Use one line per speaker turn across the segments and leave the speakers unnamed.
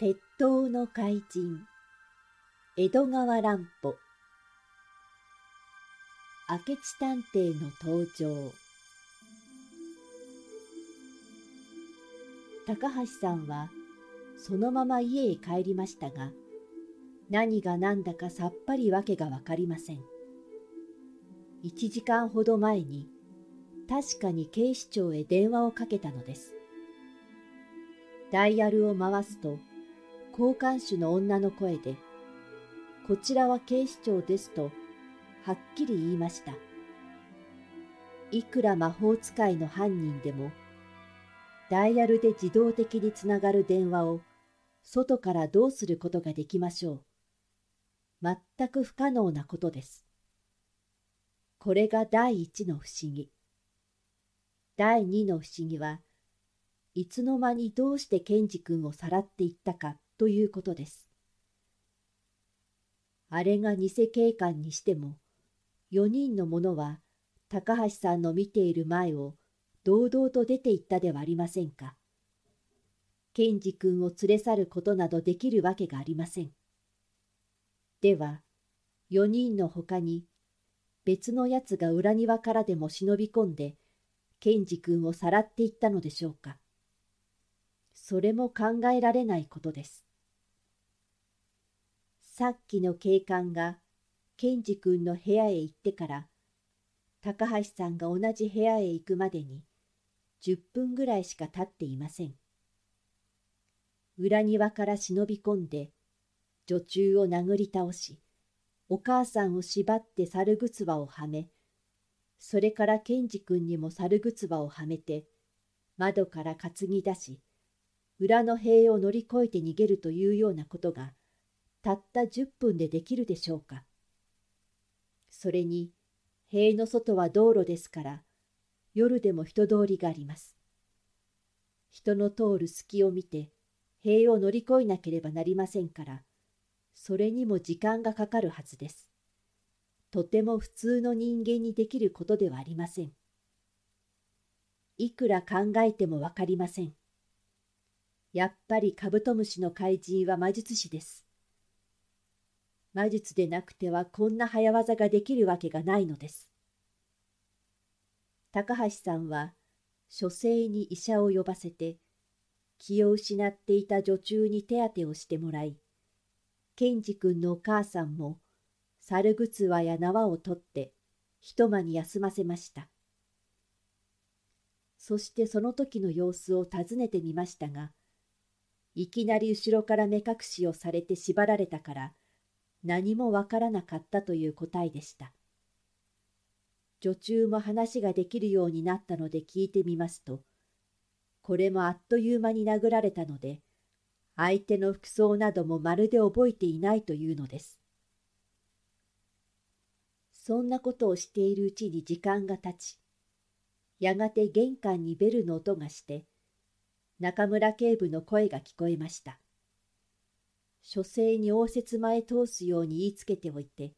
鉄塔の怪人江戸川乱歩。明智探偵の登場。高橋さんはそのまま家へ帰りましたが何が何だかさっぱりわけがわかりません。1時間ほど前に確かに警視庁へ電話をかけたのです。ダイヤルを回すと交換手の女の声で、こちらは警視庁ですと、はっきり言いました。いくら魔法使いの犯人でも、ダイヤルで自動的につながる電話を外からどうすることができましょう。全く不可能なことです。これが第一の不思議。第二の不思議は、いつの間にどうしてケンジ君をさらっていったかということです。あれが偽警官にしても、4人の者は高橋さんの見ている前を堂々と出て行ったではありませんか。健二君を連れ去ることなどできるわけがありません。では、4人のほかに別のやつが裏庭からでも忍び込んで、健二君をさらっていったのでしょうか。それも考えられないことです。さっきの警官がケンジ君の部屋へ行ってから高橋さんが同じ部屋へ行くまでに10分ぐらいしか経っていません。裏庭から忍び込んで女中を殴り倒しお母さんを縛って猿ぐつわをはめそれからケンジ君にも猿ぐつわをはめて窓から担ぎ出し裏の塀を乗り越えて逃げるというようなことがたった10分でできるでしょうか。それに、塀の外は道路ですから、夜でも人通りがあります。人の通る隙を見て、塀を乗り越えなければなりませんから、それにも時間がかかるはずです。とても普通の人間にできることではありません。いくら考えてもわかりません。やっぱりカブトムシの怪人は魔術師です。魔術でなくてはこんな早技ができるわけがないのです。高橋さんは書生に医者を呼ばせて気を失っていた女中に手当てをしてもらい健二君のお母さんも猿ぐつわや縄を取って一間に休ませましたそしてその時の様子を尋ねてみましたがいきなり後ろから目隠しをされて縛られたから何もわからなかったという答えでした。女中も話ができるようになったので聞いてみますと、これもあっという間に殴られたので、相手の服装などもまるで覚えていないというのです。そんなことをしているうちに時間が経ち、やがて玄関にベルの音がして、中村警部の声が聞こえました。書生に応接間へ通すように言いつけておいて、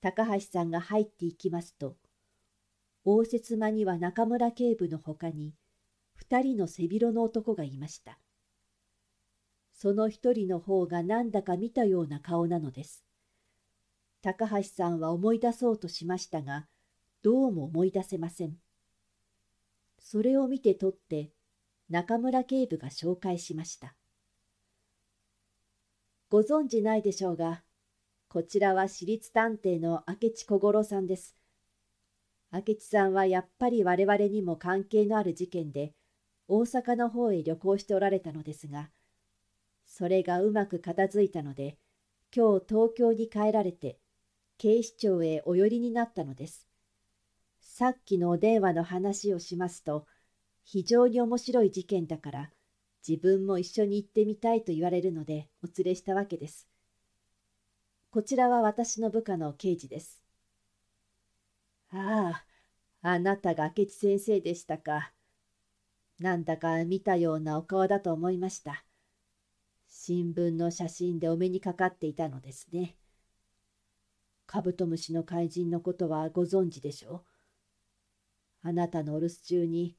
高橋さんが入っていきますと、応接間には中村警部のほかに、二人の背広の男がいました。その一人の方がなんだか見たような顔なのです。高橋さんは思い出そうとしましたが、どうも思い出せません。それを見て取って、中村警部が紹介しました。ご存じないでしょうが、こちらは私立探偵の明智小五郎さんです。明智さんはやっぱり我々にも関係のある事件で、大阪の方へ旅行しておられたのですが、それがうまく片付いたので、今日東京に帰られて、警視庁へお寄りになったのです。さっきのお電話の話をしますと、非常に面白い事件だから、自分も一緒に行ってみたいと言われるのでお連れしたわけです。こちらは私の部下の刑事です。ああ、あなたが明智先生でしたか。なんだか見たようなお顔だと思いました。新聞の写真でお目にかかっていたのですね。カブトムシの怪人のことはご存知でしょう。あなたのお留守中に、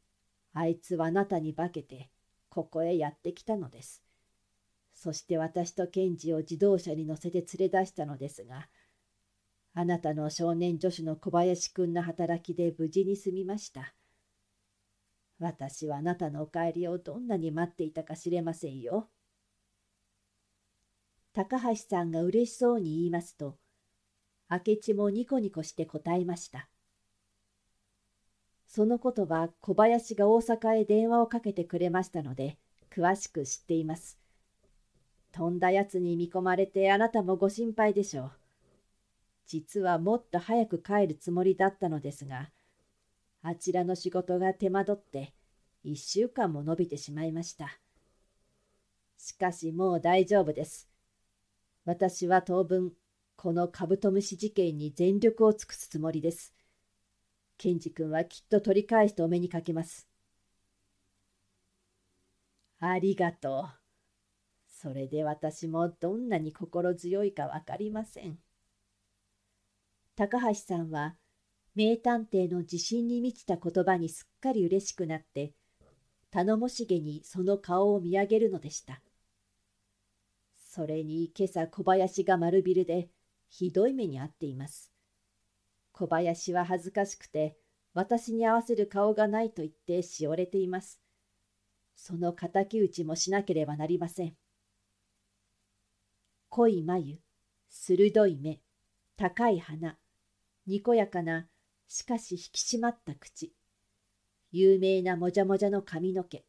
あいつはあなたに化けて、ここへやってきたのです。そして私と検事を自動車に乗せて連れ出したのですが、あなたの少年女子の小林くんの働きで無事に済みました。私はあなたのお帰りをどんなに待っていたか知れませんよ。高橋さんが嬉しそうに言いますと、明智もニコニコして答えました。そのことは小林が大阪へ電話をかけてくれましたので、詳しく知っています。とんだやつに見込まれてあなたもご心配でしょう。実はもっと早く帰るつもりだったのですが、あちらの仕事が手間取って一週間も延びてしまいました。しかしもう大丈夫です。私は当分、このカブトムシ事件に全力を尽くすつもりです。ケンジ君はきっと取り返してお目にかけます。ありがとう。それで私もどんなに心強いかわかりません。高橋さんは名探偵の自信に満ちた言葉にすっかり嬉しくなって頼もしげにその顔を見上げるのでした。それに今朝小林が丸ビルでひどい目に遭っています。小林は恥ずかしくて私に合わせる顔がないと言ってしおれています。その敵討ちもしなければなりません。濃い眉、鋭い目、高い鼻、にこやかな、しかし引き締まった口、有名なもじゃもじゃの髪の毛。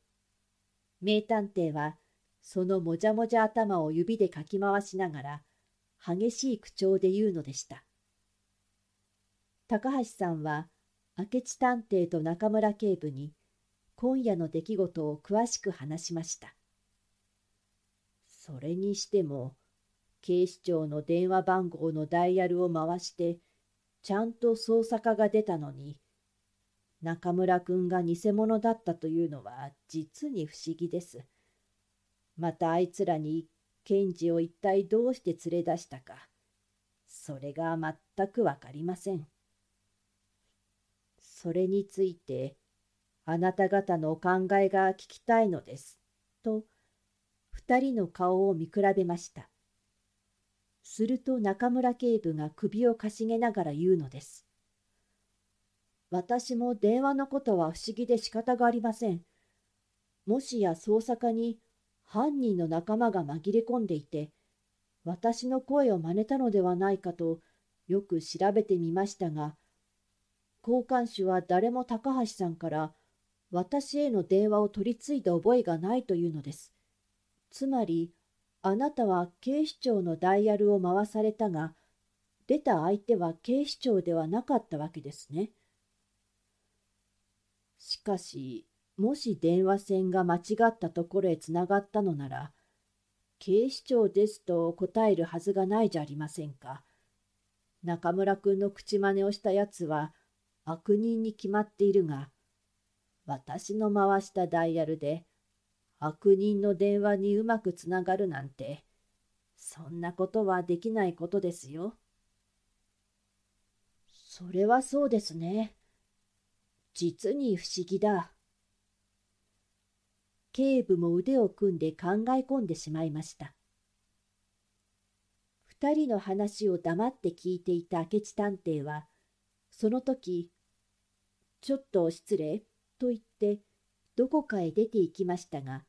名探偵は、そのもじゃもじゃ頭を指でかき回しながら、激しい口調で言うのでした。高橋さんは、明智探偵と中村警部に、今夜の出来事を詳しく話しました。それにしても、警視庁の電話番号のダイヤルを回して、ちゃんと捜査課が出たのに、中村くんが偽物だったというのは実に不思議です。またあいつらに検事を一体どうして連れ出したか、それが全くわかりません。それについて、あなた方のお考えが聞きたいのです。と、二人の顔を見比べました。すると中村警部が首をかしげながら言うのです。私も電話のことは不思議で仕方がありません。もしや捜査課に犯人の仲間が紛れ込んでいて、私の声を真似たのではないかとよく調べてみましたが、交換手は誰も高橋さんから私への電話を取り継いだ覚えがないというのです。つまり、あなたは警視庁のダイヤルを回されたが、出た相手は警視庁ではなかったわけですね。しかし、もし電話線が間違ったところへつながったのなら、警視庁ですと答えるはずがないじゃありませんか。中村君の口真似をしたやつは悪人に決まっているが、私の回したダイヤルで悪人の電話にうまくつながるなんて、そんなことはできないことですよ。それはそうですね。実に不思議だ。警部も腕を組んで考え込んでしまいました。二人の話を黙って聞いていた明智探偵は、その時、ちょっと失礼と言ってどこかへ出て行きましたが、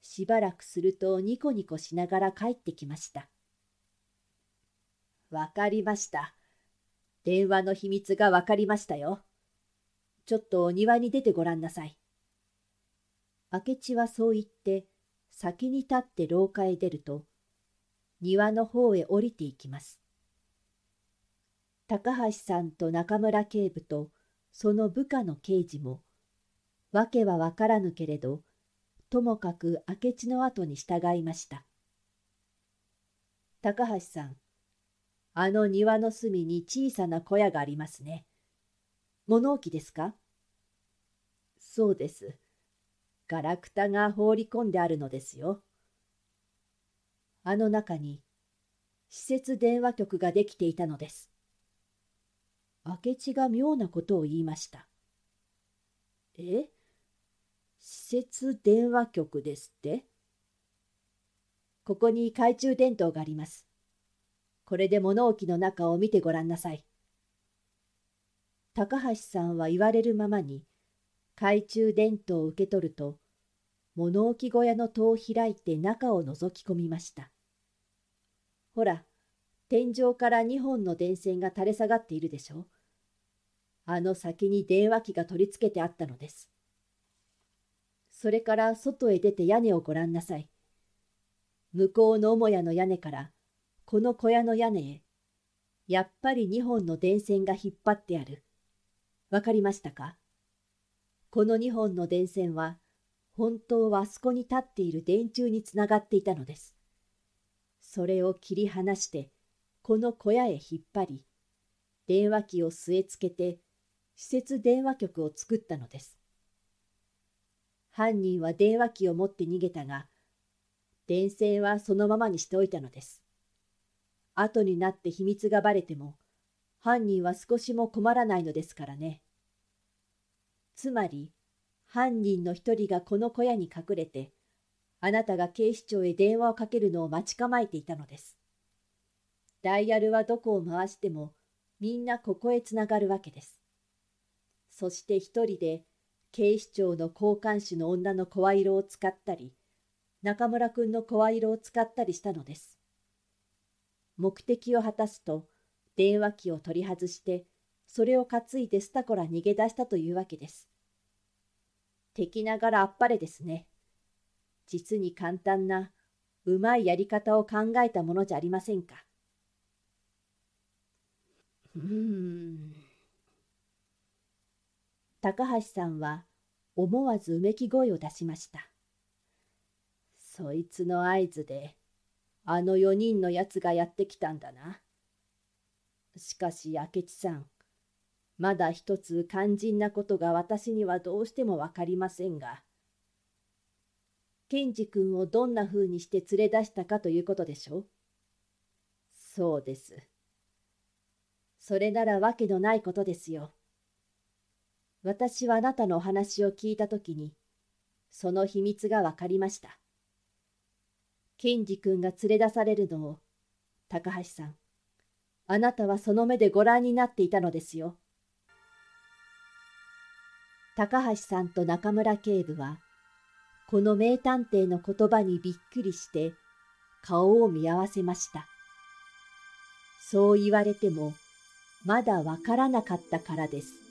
しばらくするとニコニコしながら帰ってきました。わかりました。電話の秘密がわかりましたよ。ちょっとお庭に出てごらんなさい。明智はそう言って、先に立って廊下へ出ると、庭の方へ降りていきます。高橋さんと中村警部とその部下の刑事も、わけはわからぬけれど、ともかく明智の後に従いました。高橋さん、あの庭の隅に小さな小屋がありますね。物置ですか？そうです。ガラクタが放り込んであるのですよ。あの中に施設電話局ができていたのです。明智が妙なことを言いました。え？施設電話局ですってここに懐中電灯があります。これで物置の中を見てごらんなさい。高橋さんは言われるままに懐中電灯を受け取ると物置小屋の戸を開いて中を覗き込みました。ほら、天井から2本の電線が垂れ下がっているでしょ？う。あの先に電話機が取り付けてあったのです。それから外へ出て屋根をご覧なさい。向こうの母屋の屋根からこの小屋の屋根へ、やっぱり2本の電線が引っ張ってある。わかりましたか？この2本の電線は、本当はあそこに立っている電柱につながっていたのです。それを切り離して、この小屋へ引っ張り、電話機を据え付けて、施設電話局を作ったのです。犯人は電話機を持って逃げたが、電線はそのままにしておいたのです。後になって秘密がばれても、犯人は少しも困らないのですからね。つまり、犯人の一人がこの小屋に隠れて、あなたが警視庁へ電話をかけるのを待ち構えていたのです。ダイヤルはどこを回しても、みんなここへつながるわけです。そして一人で、警視庁の交換手の女の声色を使ったり、中村君の声色を使ったりしたのです。目的を果たすと電話機を取り外してそれを担いでスタコラ逃げ出したというわけです。敵ながらあっぱれですね。実に簡単なうまいやり方を考えたものじゃありませんか。うーん。高橋さんは思わずうめき声を出しました。そいつの合図であの4人のやつがやってきたんだな。しかし明智さん、まだ一つ肝心なことが私にはどうしてもわかりませんが、健二君をどんな風にして連れ出したかということでしょう？そうです。それならわけのないことですよ。私はあなたのお話を聞いたときに、その秘密がわかりました。ケンジ君が連れ出されるのを、高橋さん、あなたはその目でご覧になっていたのですよ。高橋さんと中村警部は、この名探偵の言葉にびっくりして顔を見合わせました。そう言われても、まだわからなかったからです。